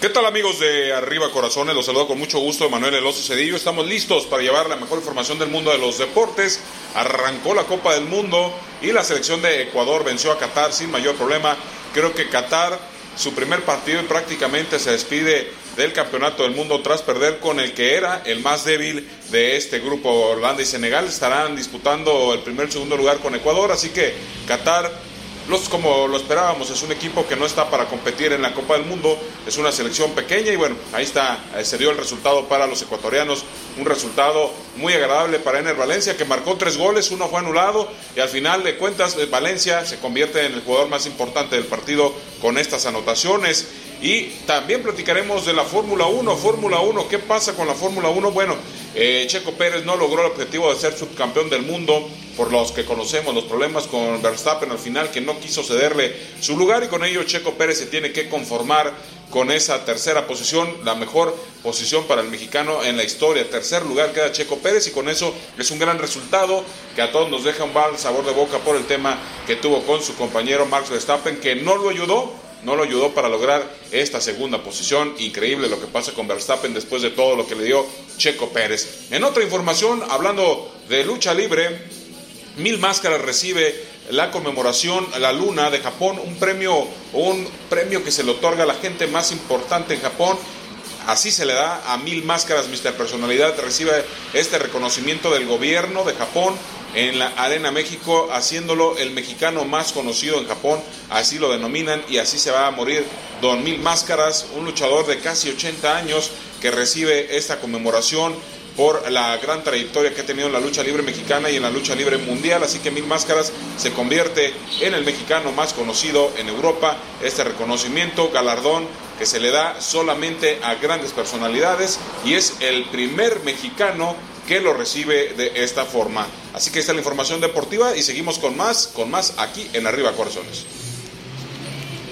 ¿Qué tal amigos de Arriba Corazones? Los saludo con mucho gusto, Manuel Eloso Cedillo. Estamos listos para llevar la mejor información del mundo de los deportes. Arrancó la Copa del Mundo y la selección de Ecuador venció a Qatar sin mayor problema. Creo que Qatar, su primer partido y prácticamente se despide del Campeonato del Mundo tras perder con el que era el más débil de este grupo. Holanda y Senegal estarán disputando el primer y segundo lugar con Ecuador, así que Qatar los, como lo esperábamos, es un equipo que no está para competir en la Copa del Mundo, es una selección pequeña y bueno, ahí está, eh, se dio el resultado para los ecuatorianos, un resultado muy agradable para Ener Valencia, que marcó tres goles, uno fue anulado y al final de cuentas eh, Valencia se convierte en el jugador más importante del partido con estas anotaciones. Y también platicaremos de la Fórmula 1. Fórmula 1, ¿qué pasa con la Fórmula 1? Bueno, eh, Checo Pérez no logró el objetivo de ser subcampeón del mundo por los que conocemos los problemas con Verstappen al final que no quiso cederle su lugar y con ello Checo Pérez se tiene que conformar con esa tercera posición, la mejor posición para el mexicano en la historia. Tercer lugar queda Checo Pérez y con eso es un gran resultado que a todos nos deja un mal sabor de boca por el tema que tuvo con su compañero Max Verstappen que no lo ayudó no lo ayudó para lograr esta segunda posición. Increíble lo que pasa con Verstappen después de todo lo que le dio Checo Pérez. En otra información, hablando de lucha libre, Mil Máscaras recibe la conmemoración La Luna de Japón, un premio, un premio que se le otorga a la gente más importante en Japón. Así se le da a Mil Máscaras, Mr. Personalidad, recibe este reconocimiento del gobierno de Japón en la Arena México, haciéndolo el mexicano más conocido en Japón, así lo denominan, y así se va a morir Don Mil Máscaras, un luchador de casi 80 años que recibe esta conmemoración por la gran trayectoria que ha tenido en la lucha libre mexicana y en la lucha libre mundial, así que Mil Máscaras se convierte en el mexicano más conocido en Europa, este reconocimiento, galardón que se le da solamente a grandes personalidades y es el primer mexicano que lo recibe de esta forma. Así que esta es la información deportiva y seguimos con más, con más aquí en Arriba Corazones.